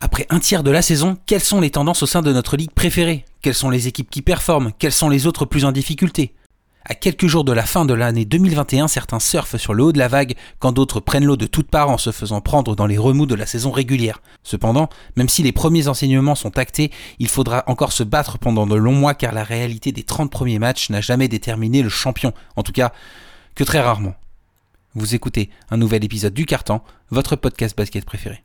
Après un tiers de la saison, quelles sont les tendances au sein de notre ligue préférée? Quelles sont les équipes qui performent? Quelles sont les autres plus en difficulté? À quelques jours de la fin de l'année 2021, certains surfent sur le haut de la vague, quand d'autres prennent l'eau de toutes parts en se faisant prendre dans les remous de la saison régulière. Cependant, même si les premiers enseignements sont actés, il faudra encore se battre pendant de longs mois car la réalité des 30 premiers matchs n'a jamais déterminé le champion, en tout cas que très rarement. Vous écoutez un nouvel épisode du Carton, votre podcast basket préféré.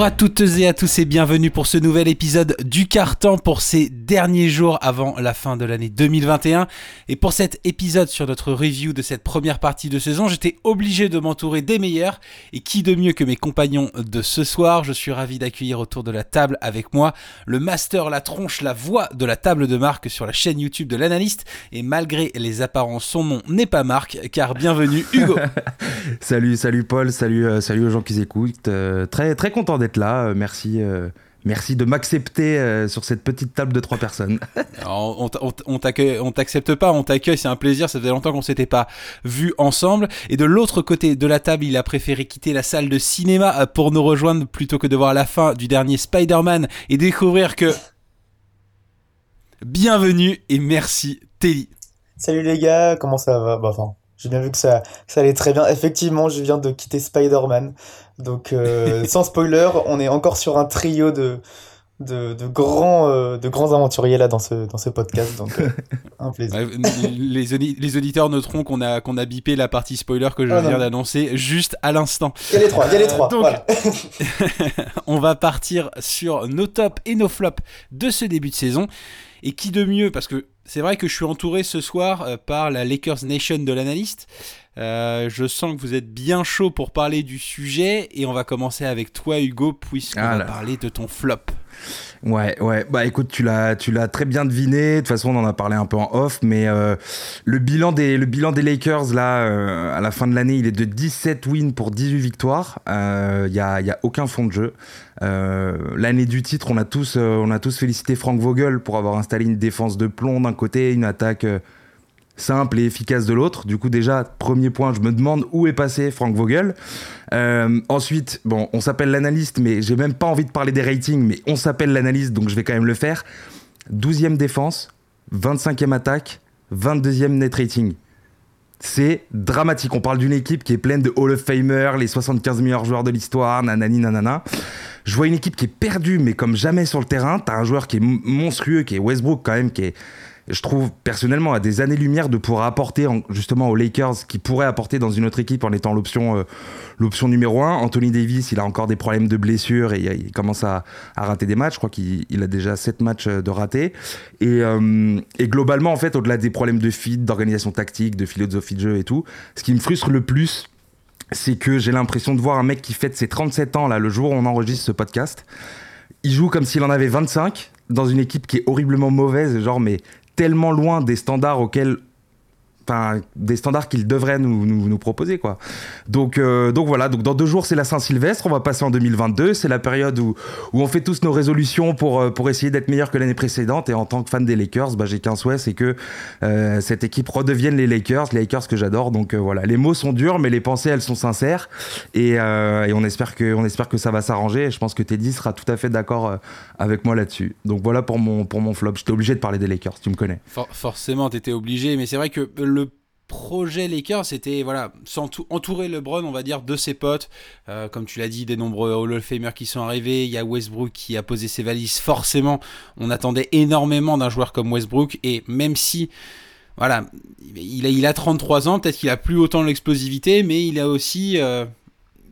Bonjour à toutes et à tous et bienvenue pour ce nouvel épisode du Carton pour ces derniers jours avant la fin de l'année 2021. Et pour cet épisode sur notre review de cette première partie de saison, j'étais obligé de m'entourer des meilleurs. Et qui de mieux que mes compagnons de ce soir? Je suis ravi d'accueillir autour de la table avec moi le master, la tronche, la voix de la table de Marc sur la chaîne YouTube de l'analyste. Et malgré les apparences, son nom n'est pas Marc, car bienvenue Hugo. Salut, salut Paul, salut, euh, salut aux gens qui écoutent. Euh, très, très content d'être là. Euh, merci, euh, merci de m'accepter euh, sur cette petite table de trois personnes. Alors, on t'accepte pas, on t'accueille, c'est un plaisir, ça faisait longtemps qu'on s'était pas vu ensemble. Et de l'autre côté de la table, il a préféré quitter la salle de cinéma pour nous rejoindre plutôt que de voir la fin du dernier Spider-Man et découvrir que... Bienvenue et merci Telly. Salut les gars, comment ça va? Bah, enfin, j'ai bien vu que ça, ça allait très bien. Effectivement, je viens de quitter Spider-Man. Donc, euh, sans spoiler, on est encore sur un trio de, de, de grands, euh, de grands aventuriers là dans ce, dans ce podcast. Donc, euh, un plaisir. Ouais, les, les auditeurs noteront qu'on a, qu'on a bipé la partie spoiler que je Ah, viens non. d'annoncer juste à l'instant. Il y a les trois, il y a les Euh, trois. donc- Voilà. on va partir sur nos tops et nos flops de ce début de saison. Et qui de mieux? Parce que c'est vrai que je suis entouré ce soir euh, par la Lakers Nation de l'analyste. Euh, je sens que vous êtes bien chaud pour parler du sujet. Et on va commencer avec toi, Hugo, puisqu'on Ah va parler de ton flop. Ouais, ouais. Bah écoute, tu l'as, tu l'as très bien deviné. De toute façon, on en a parlé un peu en off, mais euh, le bilan des, le bilan des Lakers là, euh, à la fin de l'année, il est de 17 wins pour 18 victoires. Il y a, y a aucun fond de jeu. Euh, L'année du titre, on a tous, euh, on a tous félicité Frank Vogel pour avoir installé une défense de plomb d'un côté, une attaque. Simple et efficace de l'autre. Du coup, déjà, premier point, je me demande où est passé Frank Vogel. Euh, ensuite, bon, on s'appelle l'analyste, mais j'ai même pas envie de parler des ratings, mais on s'appelle l'analyste, donc je vais quand même le faire. 12e défense, 25e attaque, 22e net rating. C'est dramatique. On parle d'une équipe qui est pleine de Hall of Famer, les 75 meilleurs joueurs de l'histoire, nanani nanana. Je vois une équipe qui est perdue, mais comme jamais sur le terrain. T'as un joueur qui est monstrueux, qui est Westbrook quand même, qui est, je trouve personnellement à des années-lumière de pouvoir apporter en- justement aux Lakers, qui pourrait apporter dans une autre équipe en étant l'option euh, l'option numéro un. Anthony Davis, il a encore des problèmes de blessure et il, commence à, à rater des matchs. Je crois qu'il il a déjà 7 matchs euh, de ratés. Et, euh, et globalement, en fait, au-delà des problèmes de feed, d'organisation tactique, de philosophie de jeu et tout, ce qui me frustre le plus, c'est que j'ai l'impression de voir un mec qui fête ses 37 ans, là, le jour où on enregistre ce podcast. Il joue comme s'il en avait 25 dans une équipe qui est horriblement mauvaise, genre, mais tellement loin des standards auxquels. Des standards qu'il devrait nous, nous, proposer, quoi. Donc, euh, donc voilà, donc dans deux jours, c'est la Saint-Sylvestre, on va passer en 2022. C'est la période où, où on fait tous nos résolutions pour, euh, pour essayer d'être meilleur que l'année précédente. Et en tant que fan des Lakers, bah, j'ai qu'un souhait, c'est que euh, cette équipe redevienne les Lakers, les Lakers que j'adore. Donc voilà, les mots sont durs, mais les pensées, elles sont sincères. Et, on, espère que, on espère que ça va s'arranger. Et je pense que Teddy sera tout à fait d'accord avec moi là-dessus. Donc voilà pour mon, pour mon flop. J'étais obligé de parler des Lakers, tu me connais. For- forcément, t'étais obligé, mais c'est vrai que le projet Lakers, c'était voilà, entourer LeBron, on va dire, de ses potes. Euh, comme tu l'as dit, des nombreux Hall of Famer qui sont arrivés. Il y a Westbrook qui a posé ses valises. Forcément, on attendait énormément d'un joueur comme Westbrook. Et même si, voilà, il a, il a 33 ans, peut-être qu'il a plus autant l'explosivité, mais il a aussi. euh,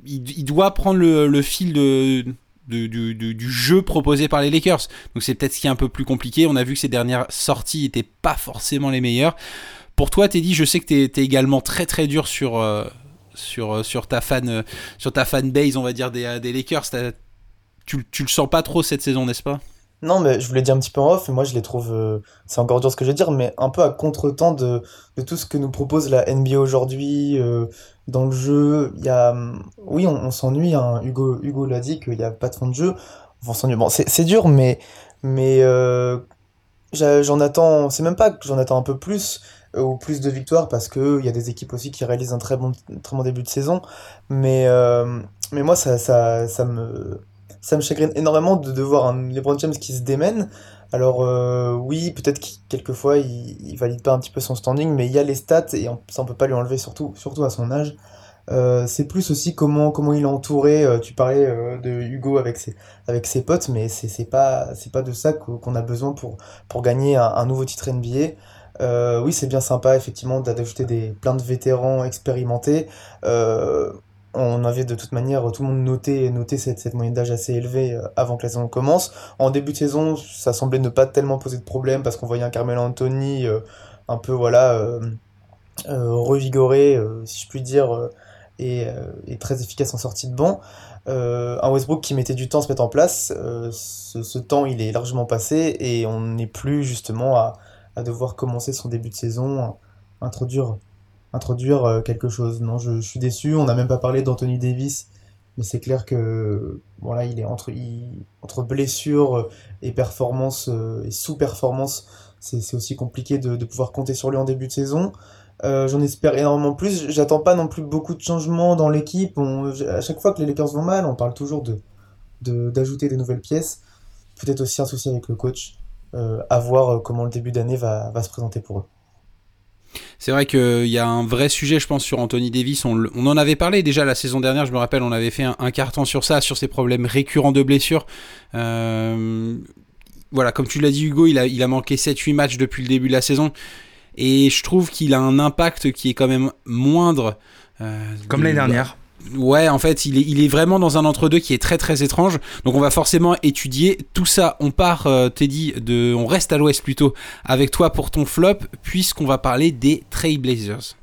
il, doit prendre le, fil de. du, du- jeu proposé par les Lakers. Donc c'est peut-être ce qui est un peu plus compliqué. On a vu que ces dernières sorties étaient pas forcément les meilleures. Pour toi, Teddy, je sais que t'es es également très très dur sur, euh, sur, euh, sur, ta fan, euh, sur ta fanbase, on va dire, des, Lakers. Tu, tu le sens pas trop cette saison, n'est-ce pas? Non, mais je voulais dire un petit peu en off, moi je les trouve, c'est encore dur ce que je vais dire, mais un peu à contre-temps de, tout ce que nous propose la NBA aujourd'hui, dans le jeu. Il y a, hum, oui, on, s'ennuie, hein, Hugo, Hugo l'a dit qu'il n'y a pas de fond de jeu. On s'ennuie. Bon, c'est dur, mais, mais j'en attends, c'est même pas que j'en attends un peu plus, ou plus de victoires, parce que il y a des équipes aussi qui réalisent un très bon, très bon début de saison, mais, euh, mais moi ça, ça, ça me ça me chagrine énormément de, voir un LeBron James qui se démène. Alors euh, oui, peut-être qu'il quelquefois il, il valide pas un petit peu son standing, mais il y a les stats et on, ça on peut pas lui enlever surtout surtout à son âge. Euh, c'est plus aussi comment comment il est entouré. euh, tu parlais euh, de Hugo avec ses avec ses potes, mais c'est pas pas de ça qu'o- qu'on a besoin pour pour gagner un, un nouveau titre NBA. Euh, oui, c'est bien sympa effectivement d'ajouter des plein de vétérans expérimentés. Euh, on avait de toute manière tout le monde noté, noté cette, cette moyenne d'âge assez élevée euh, avant que la saison commence. En début de saison, ça semblait ne pas tellement poser de problème parce qu'on voyait un Carmelo Anthony un peu voilà revigoré, si je puis dire, et, très efficace en sortie de banc. Un Westbrook qui mettait du temps à se mettre en place, ce, ce temps il est largement passé et on n'est plus justement à, à devoir commencer son début de saison, introduire introduire euh, quelque chose. Non, je, suis déçu. On n'a même pas parlé d'Anthony Davis, mais c'est clair que voilà, il est entre, blessure euh, et performance euh, et sous-performance, c'est aussi compliqué de, de pouvoir compter sur lui en début de saison. J'en espère énormément plus. J'attends pas non plus beaucoup de changements dans l'équipe. À chaque fois que les Lakers vont mal, on parle toujours de, de- d'ajouter des nouvelles pièces. Peut-être aussi un souci avec le coach. Euh, à voir euh, comment le début d'année va, va se présenter pour eux. C'est vrai qu'il y a un vrai sujet, je pense, sur Anthony Davis. On, en avait parlé déjà la saison dernière, je me rappelle, on avait fait un, un carton sur ça, sur ses problèmes récurrents de blessures. Euh, voilà, comme tu l'as dit, Hugo, il a, il a manqué 7-8 matchs depuis le début de la saison. Et je trouve qu'il a un impact qui est quand même moindre. euh, Comme l'année dernière. Ouais, en fait, il est, vraiment dans un entre-deux qui est très très étrange. Donc on va forcément étudier tout ça. On part, euh, Teddy, de, on reste à l'ouest plutôt avec toi pour ton flop, puisqu'on va parler des Trailblazers.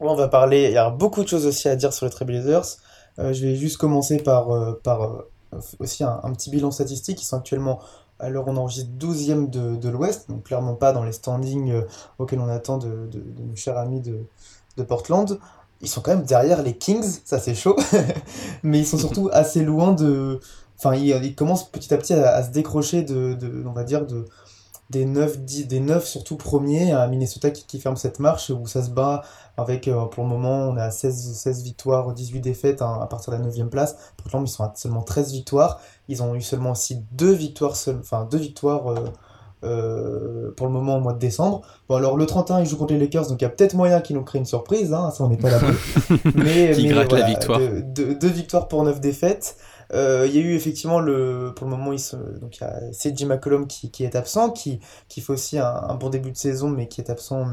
Ouais, on va parler, il y a beaucoup de choses aussi à dire sur les Trailblazers. Euh, je vais juste commencer par, euh, euh, aussi un, petit bilan statistique. Ils sont actuellement, où on enregistre, 12e de, l'Ouest, donc clairement pas dans les standings auxquels on attend de, nos chers amis de Portland. Ils sont quand même derrière les Kings, ça c'est chaud, mais ils sont surtout assez loin de... Enfin, ils, ils commencent petit à petit à, à se décrocher de, de, on va dire, de, des 9, 10, des 9 surtout premiers à Minnesota qui, qui ferme cette marche où ça se bat avec euh, pour le moment on est à 16, 16 victoires, 18 défaites hein, à partir de la 9 place. Portland ils sont à seulement 13 victoires. Ils ont eu seulement aussi deux victoires seul, enfin deux victoires euh, euh, pour le moment au mois de décembre. Bon alors le 31 ils jouent contre les Lakers donc il y a peut-être moyen qu'ils nous créent une surprise, hein, ça on n'est pas là mais, Qui mais gratte la victoire. Deux, deux- deux victoires pour 9 défaites. Euh, Il y a eu effectivement le, pour le moment, il se, donc il y a CJ McCollum qui, qui est absent, qui, qui fait aussi un, un bon début de saison, mais qui est absent.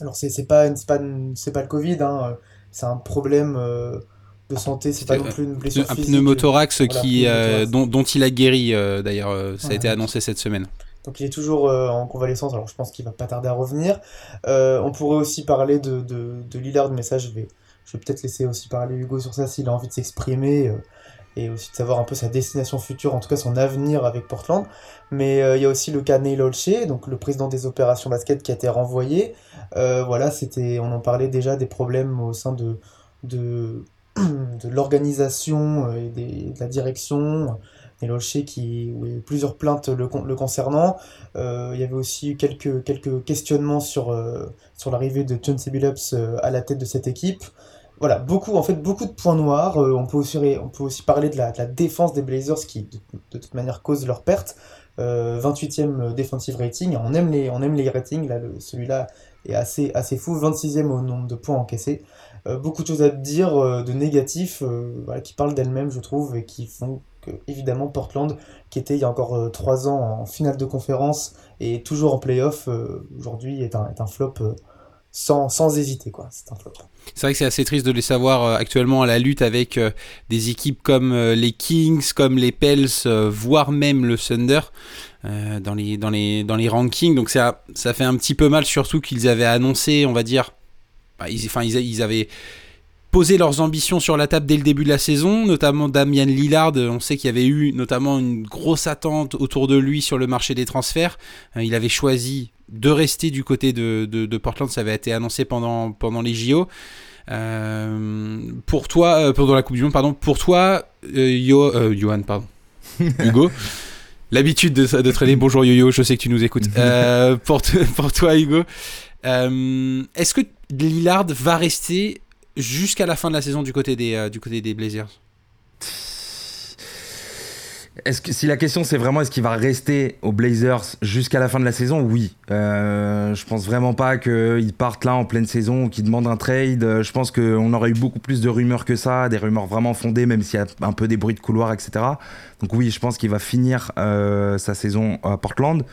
Alors c'est c'est pas, c'est pas, c'est pas le Covid, hein, c'est un problème euh, de santé, c'est pas non plus une blessure Un physique. pneumothorax Voilà, qui, euh, dont, dont il a guéri euh, d'ailleurs, euh, ça a été annoncé cette semaine. Donc il est toujours euh, en convalescence, alors je pense qu'il va pas tarder à revenir. Euh, on pourrait aussi parler de, Lillard, mais ça je vais, je vais peut-être laisser aussi parler Hugo sur ça s'il a envie de s'exprimer euh, et aussi de savoir un peu sa destination future, en tout cas son avenir avec Portland. Mais il y a aussi le cas Neil Olshey, donc le président des opérations basket qui a été renvoyé. Voilà, c'était, on en parlait déjà des problèmes au sein de, de, de l'organisation et de la direction. Qui, où il y a eu plusieurs plaintes le, con- le concernant. Euh, il y avait aussi eu quelques, quelques questionnements sur, euh, sur l'arrivée de John Billups euh, à la tête de cette équipe. Voilà, beaucoup, en fait, beaucoup de points noirs. On, peut aussi, on peut aussi parler de la, défense des Blazers qui, de, toute manière, cause leur perte. Euh, 28e defensive rating. On aime les, on aime les ratings. Là, celui-là est assez, assez fou. 26e au nombre de points encaissés. Beaucoup de choses à dire de négatifs qui parlent d'elles-mêmes, je trouve, et qui font évidemment, Portland, qui était il y a encore euh, trois ans en finale de conférence et toujours en playoff, euh, aujourd'hui est un, est un flop euh, sans, sans hésiter, quoi. C'est un flop. C'est vrai que c'est assez triste de les savoir actuellement à la lutte avec des équipes comme les Kings, comme les Pels, voire même le Thunder dans, les, dans, les, dans les rankings. Donc ça, ça fait un petit peu mal, surtout qu'ils avaient annoncé, on va dire, bah, ils, enfin, ils avaient poser leurs ambitions sur la table dès le début de la saison, notamment Damian Lillard. On sait qu'il y avait eu notamment une grosse attente autour de lui sur le marché des transferts. Il avait choisi de rester du côté de, de, Portland, ça avait été annoncé pendant, pendant les JO. pour toi, pendant la Coupe du Monde, pardon, pour toi, Yo, Johan, pardon, Hugo, l'habitude de, de traîner. Bonjour Yo-Yo, je sais que tu nous écoutes. pour, pour toi, Hugo, est-ce que Lillard va rester jusqu'à la fin de la saison du côté des, euh, du côté des Blazers est-ce que si la question c'est vraiment est-ce qu'il va rester aux Blazers jusqu'à la fin de la saison? Oui. Euh, je pense vraiment pas qu'il parte là en pleine saison ou qu'il demande un trade. Je pense qu'on aurait eu beaucoup plus de rumeurs que ça, des rumeurs vraiment fondées, même s'il y a un peu des bruits de couloir, etc. Donc oui, je pense qu'il va finir euh, sa saison à Portland.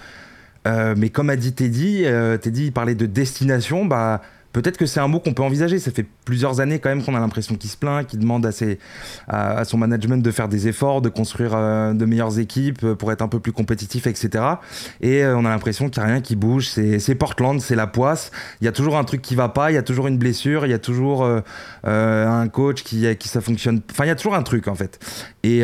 mais comme a dit Teddy, Teddy il parlait de destination, bah Peut-être que c'est un mot qu'on peut envisager. Ça fait plusieurs années quand même qu'on a l'impression qu'il se plaint, qu'il demande à, ses, à, son management de faire des efforts, de construire euh, de meilleures équipes euh, pour être un peu plus compétitif, etc. Et euh, on a l'impression qu'il n'y a rien qui bouge. C'est Portland, c'est la poisse. Il y a toujours un truc qui va pas, il y a toujours une blessure, il y a toujours un coach qui, qui ça fonctionne. Enfin, il y a toujours un truc en fait. Et,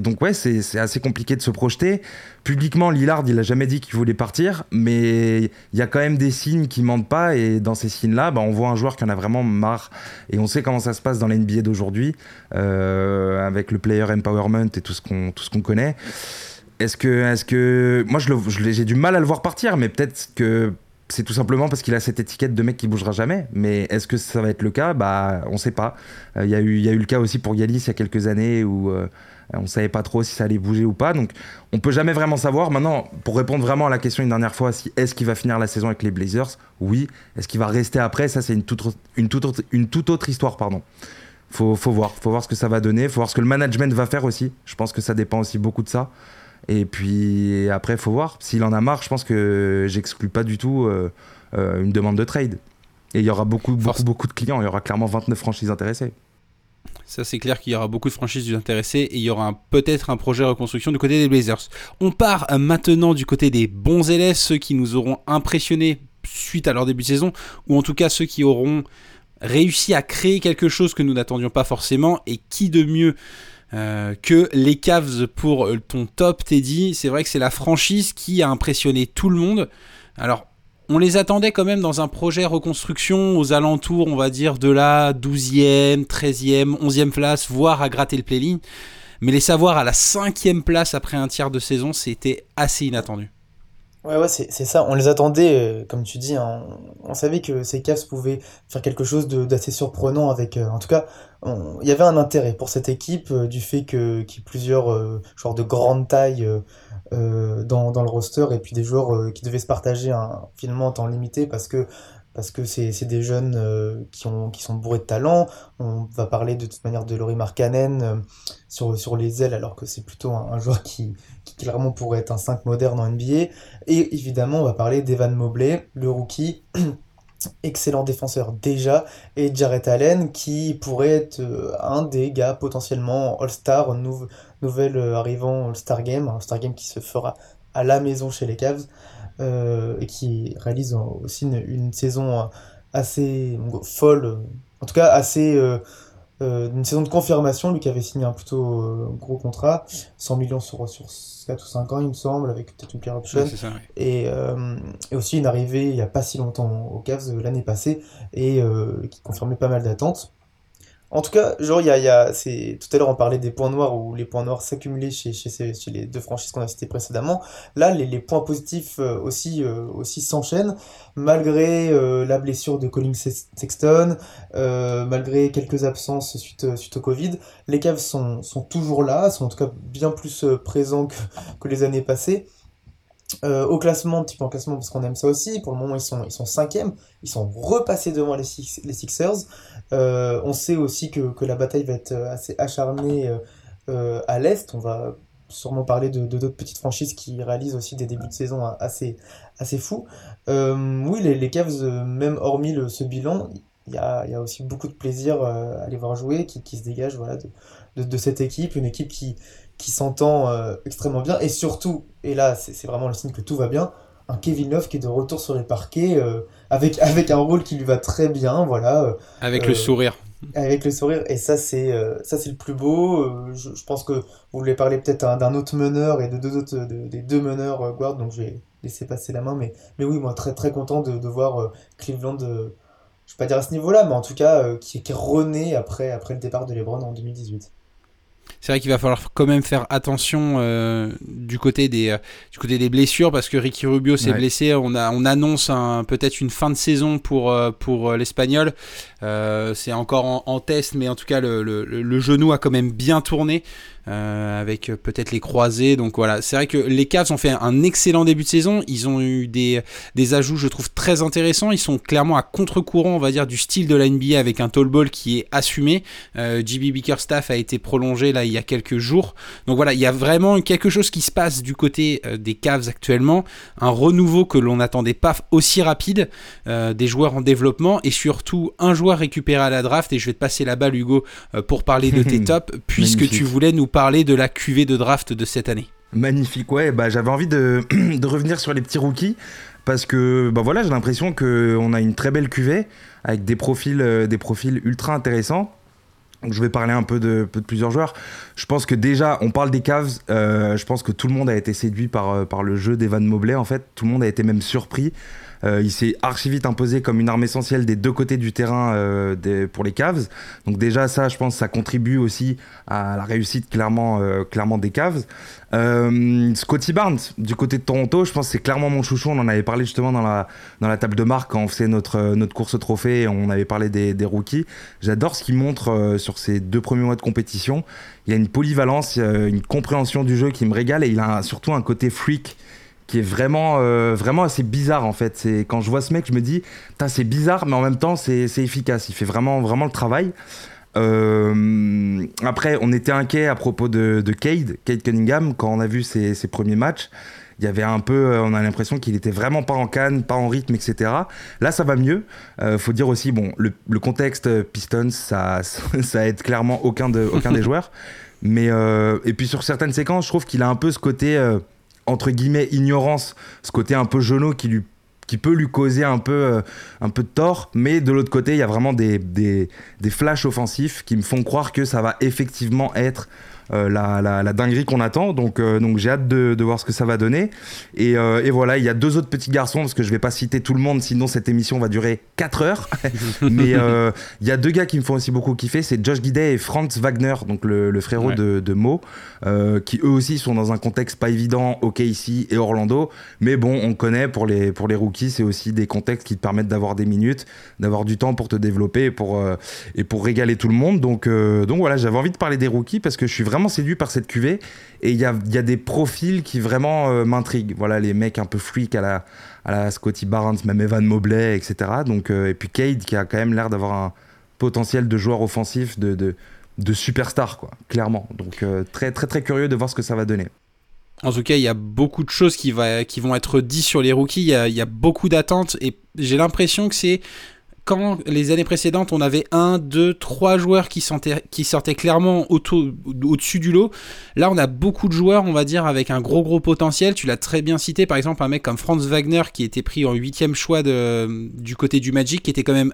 donc ouais, c'est assez compliqué de se projeter. Publiquement, Lillard, il a jamais dit qu'il voulait partir, mais il y a quand même des signes qui mentent pas. Et dans ces signes-là, bah, on voit un joueur qui en a vraiment marre. Et on sait comment ça se passe dans l'NBA d'aujourd'hui, euh, avec le player empowerment et tout ce qu'on connaît. Est-ce que, est-ce que, moi, je j'ai du mal à le voir partir, mais peut-être que c'est tout simplement parce qu'il a cette étiquette de mec qui bougera jamais. Mais est-ce que ça va être le cas? Bah, on sait pas. Euh, il y, a eu, y a eu le cas aussi pour Yalis il y a quelques années où euh, on savait pas trop si ça allait bouger ou pas. Donc, on peut jamais vraiment savoir. Maintenant, pour répondre vraiment à la question une dernière fois, si est-ce qu'il va finir la saison avec les Blazers? Oui. Est-ce qu'il va rester après? Ça, c'est une toute, une, toute autre, une toute autre histoire, pardon. Faut, faut voir, faut voir ce que ça va donner, faut voir ce que le management va faire aussi. Je pense que ça dépend aussi beaucoup de ça. Et puis après, faut voir. S'il en a marre, je pense que j'exclus pas du tout euh, euh, une demande de trade. Et il y aura beaucoup, beaucoup, beaucoup de clients. Il y aura clairement 29 franchises intéressées. Ça, c'est clair qu'il y aura beaucoup de franchises intéressées et il y aura peut-être un projet de reconstruction du côté des Blazers. On part euh, maintenant du côté des bons élèves, ceux qui nous auront impressionnés suite à leur début de saison, ou en tout cas ceux qui auront réussi à créer quelque chose que nous n'attendions pas forcément, et qui de mieux euh, que les Cavs pour ton top, Teddy? C'est vrai que c'est la franchise qui a impressionné tout le monde. Alors, on les attendait quand même dans un projet reconstruction aux alentours, on va dire, de la 12e, 13e, 11e place, voire à gratter le play Mais les savoir à la 5e place après un tiers de saison, c'était assez inattendu. Ouais, ouais, c'est ça. On les attendait, euh, comme tu dis, hein. on, savait que ces Cavs pouvaient faire quelque chose d'assez surprenant avec. Euh, en tout cas, il y avait un intérêt pour cette équipe euh, du fait que qu'il y ait plusieurs joueurs de grande taille dans, dans le roster et puis des joueurs qui devaient se partager un, finalement en temps limité parce que c'est des jeunes euh, qui, ont, qui sont bourrés de talent. On va parler de toute manière de Laurie Markkanen euh, sur, sur les ailes, alors que c'est plutôt un, joueur qui, qui, clairement pourrait être un 5 moderne en NBA. Et évidemment, on va parler d'Evan Mobley, le rookie, excellent défenseur déjà, et Jarrett Allen, qui pourrait être euh, un des gars potentiellement All-Star, nouvel arrivant All-Star Game, All-Star Game qui se fera à la maison chez les Cavs. Euh, et qui réalise aussi une, saison assez folle, en tout cas assez euh, euh, une saison de confirmation, lui qui avait signé un plutôt gros contrat, 100 millions sur, sur 4 ou 5 ans il me semble, avec peut-être une player option, et, et, aussi une arrivée il n'y a pas si longtemps au Cavs l'année passée, et qui confirmait pas mal d'attentes. En tout cas, genre, il y a, y a c'est, tout à l'heure on parlait des points noirs où les points noirs s'accumulaient chez, chez, les deux franchises qu'on a citées précédemment. Là, les, points positifs euh, aussi, euh, aussi s'enchaînent, malgré euh, la blessure de Colin Sexton, malgré quelques absences suite, suite au Covid. Les Cavs sont, sont toujours là, sont en tout cas bien plus présents que, que les années passées. Euh, au classement, peu en classement parce qu'on aime ça aussi. Pour le moment, ils sont, ils sont cinquièmes. Ils sont repassés devant les, Sixers. Euh, on sait aussi que, la bataille va être assez acharnée euh, à l'Est. On va sûrement parler de d'autres petites franchises qui réalisent aussi des débuts de saison assez, assez fous. oui, les, les Cavs, même hormis ce bilan, il y a, aussi beaucoup de plaisir à les voir jouer, qui, se dégage voilà, de, cette équipe. Une équipe qui, qui s'entend extrêmement bien. Et surtout, et là c'est vraiment le signe que tout va bien, un Kevin Love qui est de retour sur les parquets avec, avec un rôle qui lui va très bien, voilà. Avec le sourire. Avec le sourire, et ça c'est ça c'est le plus beau. Je, je, pense que vous voulez parler peut-être d'un autre meneur et de deux autres des deux meneurs guard, donc je vais laisser passer la main. Mais, mais oui, moi très très content de, de voir Cleveland, je vais pas dire à ce niveau-là, mais en tout cas qui, qui est rené après, après le départ de LeBron en 2018 c'est vrai qu'il va falloir quand même faire attention euh, du côté des euh, du côté des blessures parce que Ricky Rubio s'est blessé. On a on annonce peut-être une fin de saison pour euh, pour l'espagnol. c'est encore en, test, mais en tout cas le, le, le, genou a quand même bien tourné. Euh, avec euh, peut-être les croisés. Donc voilà, c'est vrai que les Cavs ont fait un excellent début de saison. Ils ont eu des, des ajouts, je trouve, très intéressants. Ils sont clairement à contre-courant, on va dire, du style de la NBA avec un tall ball qui est assumé. Euh, JB Bickerstaff a été prolongé là il y a quelques jours. Donc voilà, il y a vraiment quelque chose qui se passe du côté des Cavs actuellement. Un renouveau que l'on n'attendait pas aussi rapide. des joueurs en développement et surtout un joueur récupéré à la draft. Et je vais te passer la balle, Hugo, pour parler de tes tops, puisque tu voulais nous parler de la cuvée de draft de cette année. Magnifique, ouais, bah, j'avais envie de, revenir sur les petits rookies parce que bah voilà, j'ai l'impression qu'on a une très belle cuvée avec des profils, euh, ultra intéressants. je vais parler un peu de, plusieurs joueurs. Je pense que déjà, on parle des Cavs. Euh, je pense que tout le monde a été séduit par, euh, par le jeu d'Evan Mobley. En fait, tout le monde a été même surpris. Euh, il s'est archi vite imposé comme une arme essentielle des deux côtés du terrain euh, pour les Cavs. Donc déjà ça, je pense, ça contribue aussi à la réussite clairement, euh, des Cavs. Scotty Barnes, du côté de Toronto, je pense que c'est clairement mon chouchou. On en avait parlé justement dans la, table de marque quand on faisait notre, notre course au trophée. On avait parlé des, des rookies. J'adore ce qu'il montre sur ces deux premiers mois de compétition. Il y a une polyvalence, une compréhension du jeu qui me régale et il a surtout un côté freak qui est vraiment, euh, vraiment assez bizarre en fait. C'est quand je vois ce mec, je me dis, c'est bizarre, mais en même temps, c'est efficace. Il fait vraiment, vraiment le travail. Euh, après, on était inquiet à propos de, de Cade, Cade Cunningham, quand on a vu ses, ses premiers matchs. Il y avait un peu, euh, on a l'impression qu'il était vraiment pas en canne, pas en rythme, etc. Là, ça va mieux. Euh, faut dire aussi, bon, le, le contexte Pistons, ça, ça aide clairement aucun, de, aucun des joueurs. Mais et puis sur certaines séquences, je trouve qu'il a un peu ce côté entre guillemets ignorance, ce côté un peu genou qui peut lui causer un peu, euh, un peu de tort, mais de l'autre côté, il y a vraiment des, des, des, flashs offensifs qui me font croire que ça va effectivement être euh, la, la, dinguerie qu'on attend. Donc, euh, donc j'ai hâte de, de, voir ce que ça va donner. Et, euh, et, voilà, il y a deux autres petits garçons, parce que je vais pas citer tout le monde, sinon cette émission va durer 4 heures. Mais il y a deux gars qui me font aussi beaucoup kiffer, c'est Josh Guidet et Franz Wagner, donc le, le frérot ouais. de, de, Mo, qui eux aussi sont dans un contexte pas évident, OK ici et Orlando. Mais bon, on connaît pour les, pour les rookies, c'est aussi des contextes qui te permettent d'avoir des minutes, d'avoir du temps pour te développer et pour, et pour régaler tout le monde. Donc, donc voilà, j'avais envie de parler des rookies parce que je suis vraiment séduit par cette cuvée et il y a, y a, des profils qui vraiment euh, m'intriguent. Voilà, les mecs un peu freak à la, à la Scotty Barnes, même Evan Mobley, etc. Donc, euh, et puis Cade qui a quand même l'air d'avoir un potentiel de joueur offensif, de, de, de superstar, quoi, clairement. Donc euh, très très très curieux de voir ce que ça va donner. En tout cas, il y a beaucoup de choses qui, va, qui vont être dites sur les rookies. Il y a, il y a beaucoup d'attentes et j'ai l'impression que c'est quand les années précédentes, on avait un, deux, trois joueurs qui sortaient, clairement au-dessus du lot, là on a beaucoup de joueurs, on va dire, avec un gros gros potentiel. Tu l'as très bien cité, par exemple, un mec comme Franz Wagner qui était pris en huitième choix du côté du Magic, qui était quand même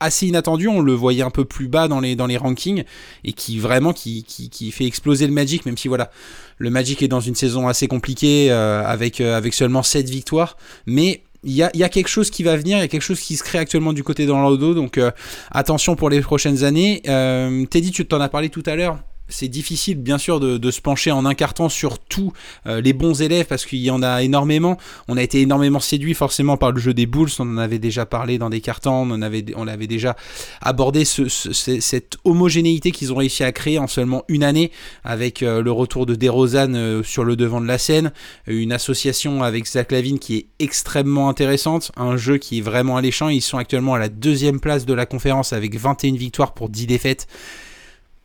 assez inattendu, on le voyait un peu plus bas dans les, rankings, et qui vraiment qui, qui, qui fait exploser le Magic, même si voilà, le Magic est dans une saison assez compliquée, euh, avec, euh, avec seulement 7 victoires, mais il y a, quelque chose qui va venir, il y a quelque chose qui se crée actuellement du côté d'Orlando, donc euh, attention pour les prochaines années. Euh, Teddy, tu t'en as parlé tout à l'heure, c'est difficile bien sûr de, se pencher en un carton sur tous euh, les bons élèves parce qu'il y en a énormément. On a été énormément séduit forcément par le jeu des Bulls, on en avait déjà parlé dans des cartons, on avait, on avait déjà abordé ce, ce, cette homogénéité qu'ils ont réussi à créer en seulement une année avec euh, le retour de DeRozan euh, sur le devant de la scène, une association avec Zach Lavine qui est extrêmement intéressante, un jeu qui est vraiment alléchant. Ils sont actuellement à la deuxième place de la conférence avec 21 victoires pour 10 défaites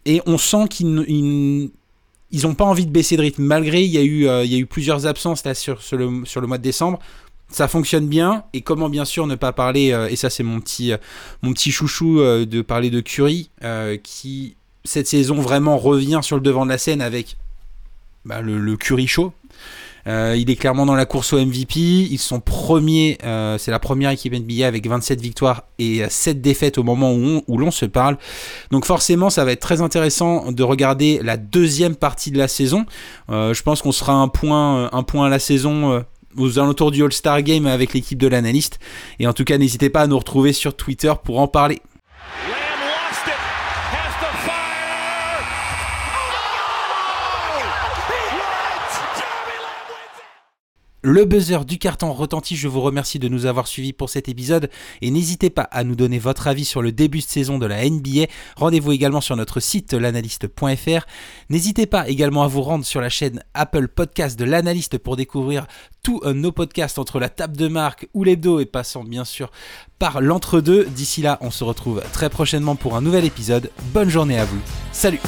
et on sent qu'ils ils n'ont pas envie de baisser de rythme. Malgré il y a eu euh, plusieurs absences là sur, le, mois de décembre. Ça fonctionne bien. Et comment bien sûr ne pas parler euh, et ça c'est mon petit petit chouchou euh, de parler de Curry qui cette saison vraiment revient sur le devant de la scène avec bah, le, le Curry show Euh, il est clairement dans la course au MVP. Ils sont premiers, euh, c'est la première équipe NBA avec 27 victoires et 7 défaites au moment où, l'on se parle. Donc forcément, ça va être très intéressant de regarder la deuxième partie de la saison. Euh, je pense qu'on sera un point, un point à la saison. aux alentours du All-Star Game avec l'équipe de l'analyste. Et en tout cas, n'hésitez pas à nous retrouver sur Twitter pour en parler. Le buzzer du carton retentit, je vous remercie de nous avoir suivis pour cet épisode et n'hésitez pas à nous donner votre avis sur le début de saison de la NBA. Rendez-vous également sur notre site l'analyste.fr. N'hésitez pas également à vous rendre sur la chaîne Apple Podcast de l'analyste pour découvrir tous euh, nos podcasts entre la table de marque ou l'hebdo et passant bien sûr par l'entre-deux. D'ici là, on se retrouve très prochainement pour un nouvel épisode. Bonne journée à vous. Salut